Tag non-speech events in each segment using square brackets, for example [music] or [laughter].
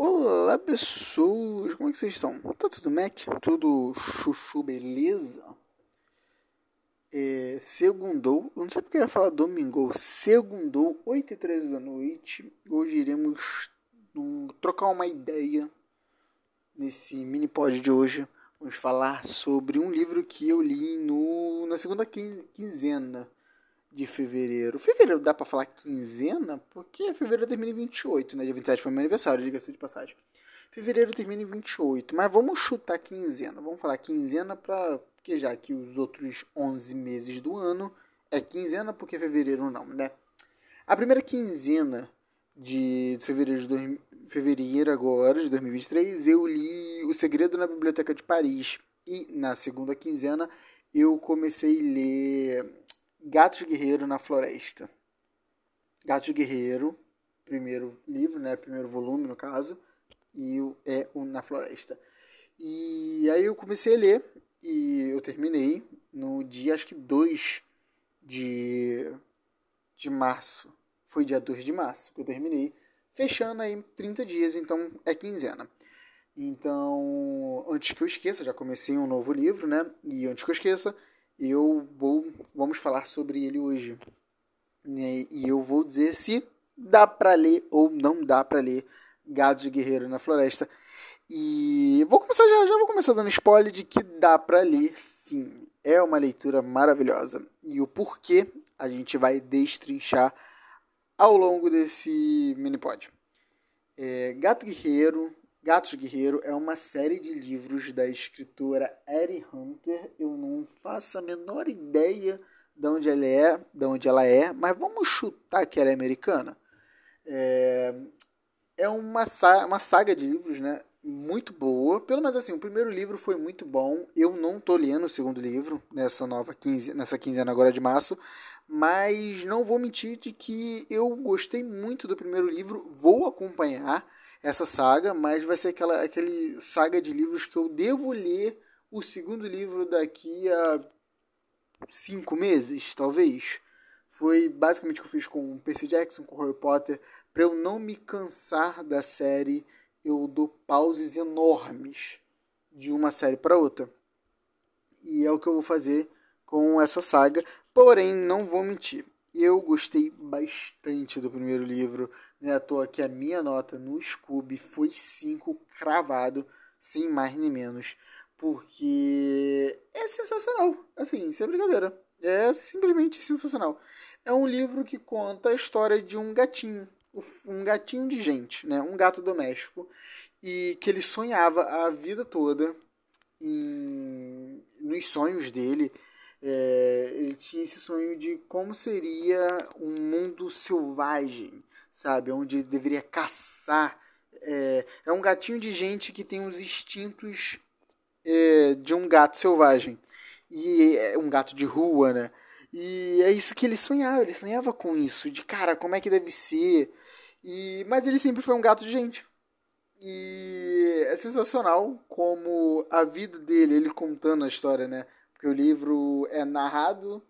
Olá pessoas, como é que vocês estão? Tá tudo Mac? Tudo chuchu, beleza? É, segundou, eu não sei porque eu ia falar domingo, segundou, 8 e 13 da noite. Hoje iremos um, trocar uma ideia nesse mini pod de hoje. Vamos falar sobre um livro que eu li no, na segunda quinzena de fevereiro. Fevereiro dá para falar quinzena? Porque fevereiro termina em 28, né? Dia 27 foi meu aniversário, diga-se de passagem. Fevereiro termina em 28, mas vamos chutar quinzena. Vamos falar quinzena para porque já que os outros 11 meses do ano é quinzena, porque fevereiro não, né? A primeira quinzena de fevereiro de dois, fevereiro agora de 2023, eu li O Segredo na Biblioteca de Paris e na segunda quinzena eu comecei a ler Gatos Guerreiro na Floresta. Gatos Guerreiro, primeiro livro, né, primeiro volume no caso, e é o Na Floresta. E aí eu comecei a ler e eu terminei no dia acho que 2 de de março. Foi dia 2 de março que eu terminei, fechando aí 30 dias, então é quinzena. Então, antes que eu esqueça, já comecei um novo livro, né? E antes que eu esqueça, eu vou vamos falar sobre ele hoje. E eu vou dizer se dá para ler ou não dá para ler Gado de Guerreiro na Floresta. E vou começar já, já vou começar dando spoiler de que dá para ler sim. É uma leitura maravilhosa. E o porquê a gente vai destrinchar ao longo desse mini pod. É, Gato Guerreiro Gatos Guerreiro é uma série de livros da escritora Eri Hunter. Eu não faço a menor ideia de onde ela é, de onde ela é, mas vamos chutar que ela é americana. É, é uma, uma saga de livros, né? Muito boa. Pelo menos assim, o primeiro livro foi muito bom. Eu não tô lendo o segundo livro nessa nova 15, nessa quinzena agora de março, mas não vou mentir de que eu gostei muito do primeiro livro. Vou acompanhar essa saga, mas vai ser aquela aquele saga de livros que eu devo ler o segundo livro daqui a cinco meses, talvez. Foi basicamente o que eu fiz com Percy Jackson, com Harry Potter. Para eu não me cansar da série, eu dou pauses enormes de uma série para outra. E é o que eu vou fazer com essa saga. Porém, não vou mentir. Eu gostei bastante do primeiro livro. Não é à toa que a minha nota no Scooby foi 5 cravado, sem mais nem menos. Porque é sensacional. Assim, sem brincadeira. É simplesmente sensacional. É um livro que conta a história de um gatinho. Um gatinho de gente, né? Um gato doméstico. E que ele sonhava a vida toda em, nos sonhos dele é, ele tinha esse sonho de como seria um mundo selvagem, sabe? Onde ele deveria caçar. É, é um gatinho de gente que tem os instintos é, de um gato selvagem. E é um gato de rua, né? E é isso que ele sonhava, ele sonhava com isso, de cara, como é que deve ser. E, mas ele sempre foi um gato de gente. E é sensacional como a vida dele, ele contando a história, né? Porque o livro é narrado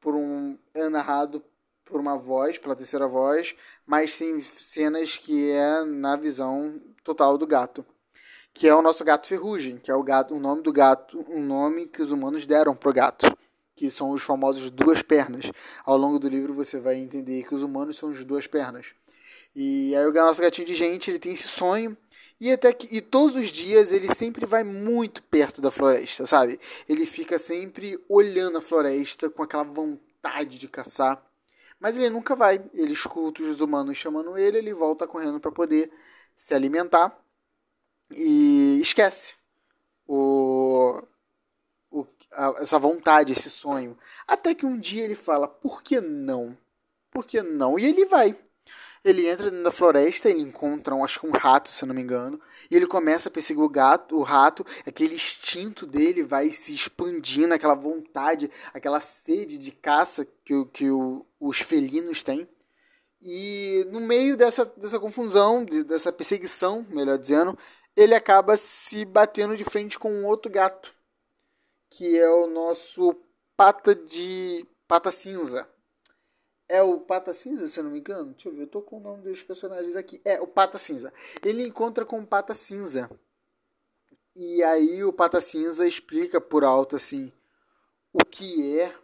por um é narrado por uma voz, pela terceira voz, mas tem cenas que é na visão total do gato, que é o nosso gato ferrugem, que é o gato, o nome do gato, um nome que os humanos deram pro gato, que são os famosos duas pernas. Ao longo do livro você vai entender que os humanos são os duas pernas. E aí o nosso gatinho de gente, ele tem esse sonho e até que, e todos os dias ele sempre vai muito perto da floresta, sabe? Ele fica sempre olhando a floresta com aquela vontade de caçar. Mas ele nunca vai. Ele escuta os humanos chamando ele, ele volta correndo para poder se alimentar e esquece o, o a, essa vontade, esse sonho. Até que um dia ele fala: por que não? Por que não? E ele vai. Ele entra dentro da floresta, ele encontra, um, acho que um rato, se não me engano, e ele começa a perseguir o gato, o rato, aquele instinto dele vai se expandindo, aquela vontade, aquela sede de caça que, que o, os felinos têm. E no meio dessa, dessa confusão, dessa perseguição, melhor dizendo, ele acaba se batendo de frente com um outro gato, que é o nosso pata de pata cinza é o Pata Cinza, se eu não me engano. Deixa eu ver, eu tô com o nome dos personagens aqui. É, o Pata Cinza. Ele encontra com o Pata Cinza. E aí o Pata Cinza explica por alto assim o que é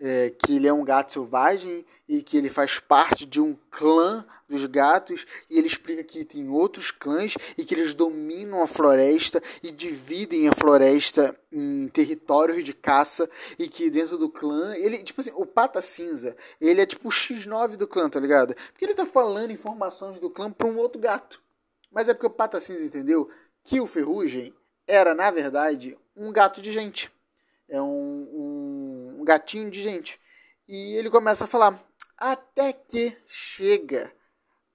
é, que ele é um gato selvagem e que ele faz parte de um clã dos gatos e ele explica que tem outros clãs e que eles dominam a floresta e dividem a floresta em territórios de caça e que dentro do clã ele tipo assim o pata cinza ele é tipo o x9 do clã tá ligado? Porque ele tá falando informações do clã para um outro gato. Mas é porque o pata cinza entendeu que o ferrugem era na verdade um gato de gente é um, um, gatinho de gente. E ele começa a falar, até que chega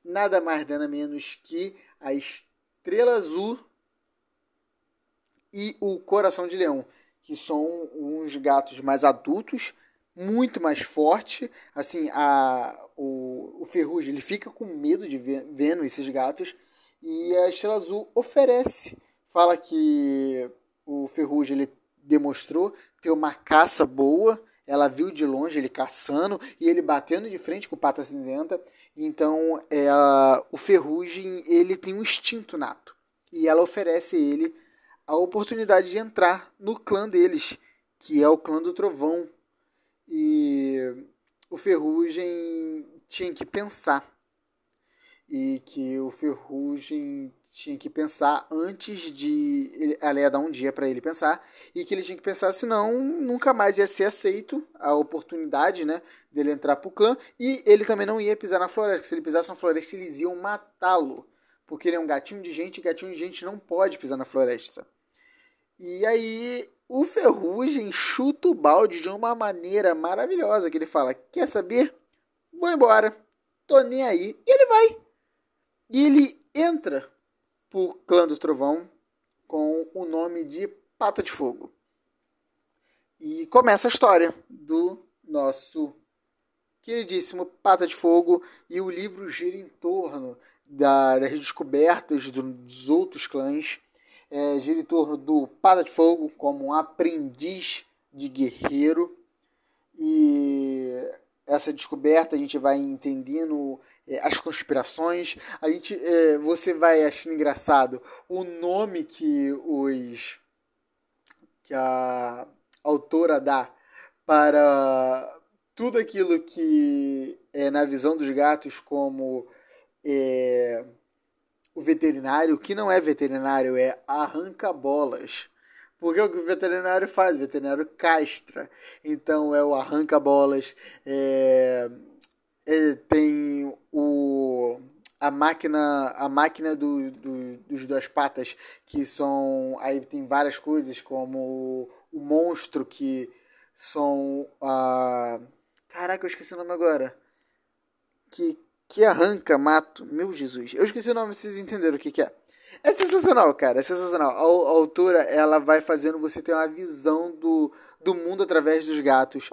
nada mais nada menos que a estrela azul e o coração de leão, que são uns gatos mais adultos, muito mais forte. Assim, a, o, o ferrugem ele fica com medo de ver, vendo esses gatos e a estrela azul oferece, fala que o ferrugem ele demonstrou ter uma caça boa. Ela viu de longe ele caçando e ele batendo de frente com o pata cinzenta. Então, é, o Ferrugem ele tem um instinto nato e ela oferece a ele a oportunidade de entrar no clã deles, que é o clã do Trovão. E o Ferrugem tinha que pensar e que o Ferrugem tinha que pensar antes de. Ela ia dar um dia para ele pensar, e que ele tinha que pensar, senão nunca mais ia ser aceito a oportunidade né, dele entrar pro clã, e ele também não ia pisar na floresta. Se ele pisasse na floresta, eles iam matá-lo, porque ele é um gatinho de gente, e gatinho de gente não pode pisar na floresta. E aí o Ferrugem chuta o balde de uma maneira maravilhosa, que ele fala: Quer saber? Vou embora, tô nem aí. E ele vai. E ele entra por Clã do Trovão com o nome de Pata de Fogo. E começa a história do nosso queridíssimo Pata de Fogo e o livro gira em torno da, das descobertas dos outros clãs, é, gira em torno do Pata de Fogo como um aprendiz de guerreiro essa descoberta a gente vai entendendo é, as conspirações. A gente, é, você vai achando engraçado o nome que os que a autora dá para tudo aquilo que é na visão dos gatos como é, o veterinário, que não é veterinário, é arranca-bolas. Porque o que o veterinário faz? O veterinário castra. Então é o arranca-bolas, é, é, tem o a máquina a máquina do, do, dos duas patas que são aí tem várias coisas como o, monstro que são a caraca eu esqueci o nome agora que que arranca mato meu Jesus eu esqueci o nome vocês entenderam o que que é é sensacional, cara, é sensacional. A, a, autora, ela vai fazendo você ter uma visão do, do mundo através dos gatos.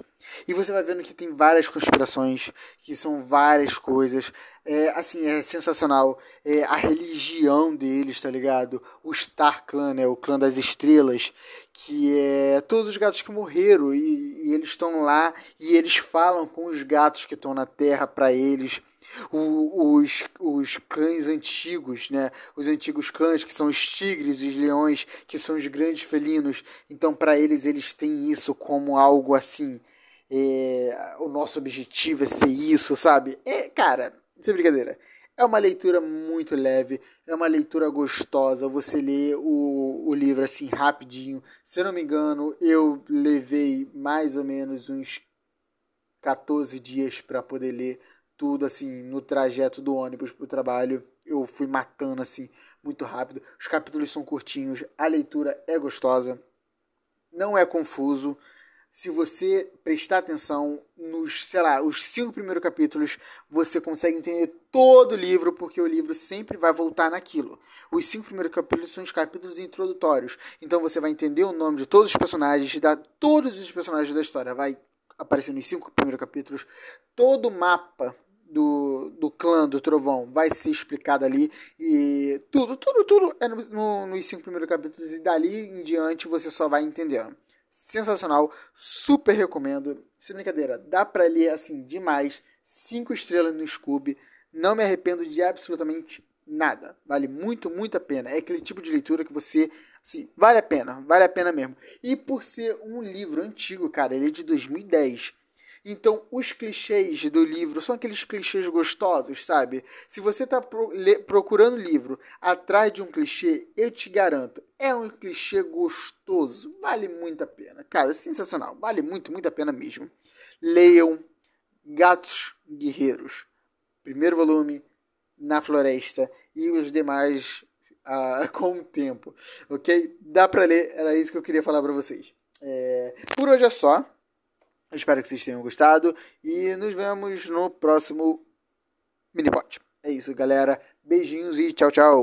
E você vai vendo que tem várias conspirações, que são várias coisas. É, assim, é sensacional. É, a religião deles, tá ligado? O Star Clan, né? O clã das estrelas, que é todos os gatos que morreram e, e eles estão lá e eles falam com os gatos que estão na Terra para eles o, os, os clãs antigos, né? Os antigos clãs que são os tigres e os leões, que são os grandes felinos. Então, para eles, eles têm isso como algo assim. É, o nosso objetivo é ser isso, sabe? É, cara, sem brincadeira. É uma leitura muito leve, é uma leitura gostosa. Você lê o, o livro assim rapidinho. Se eu não me engano, eu levei mais ou menos uns 14 dias para poder ler tudo assim no trajeto do ônibus para o trabalho. Eu fui matando assim muito rápido. Os capítulos são curtinhos, a leitura é gostosa, não é confuso. Se você prestar atenção nos, sei lá, os cinco primeiros capítulos, você consegue entender todo o livro, porque o livro sempre vai voltar naquilo. Os cinco primeiros capítulos são os capítulos introdutórios. Então você vai entender o nome de todos os personagens, da todos os personagens da história. Vai aparecer nos cinco primeiros capítulos todo o mapa do, do clã do trovão vai ser explicado ali e tudo, tudo, tudo é no, no, nos cinco primeiros capítulos e dali em diante você só vai entendendo. sensacional, super recomendo. Sem brincadeira, dá para ler assim demais, cinco estrelas no Scooby, não me arrependo de absolutamente nada. Vale muito, muito a pena. É aquele tipo de leitura que você, assim, vale a pena, vale a pena mesmo. E por ser um livro antigo, cara, ele é de 2010. Então, os clichês do livro são aqueles clichês gostosos, sabe? Se você está pro, procurando livro atrás de um clichê, eu te garanto, é um clichê gostoso. Vale muito a pena. Cara, sensacional. Vale muito, muito a pena mesmo. Leiam Gatos Guerreiros. Primeiro volume, Na Floresta. E os demais uh, [laughs] com o tempo. Ok? Dá para ler. Era isso que eu queria falar para vocês. É, por hoje é só. Espero que vocês tenham gostado e nos vemos no próximo Minipod. É isso, galera. Beijinhos e tchau, tchau.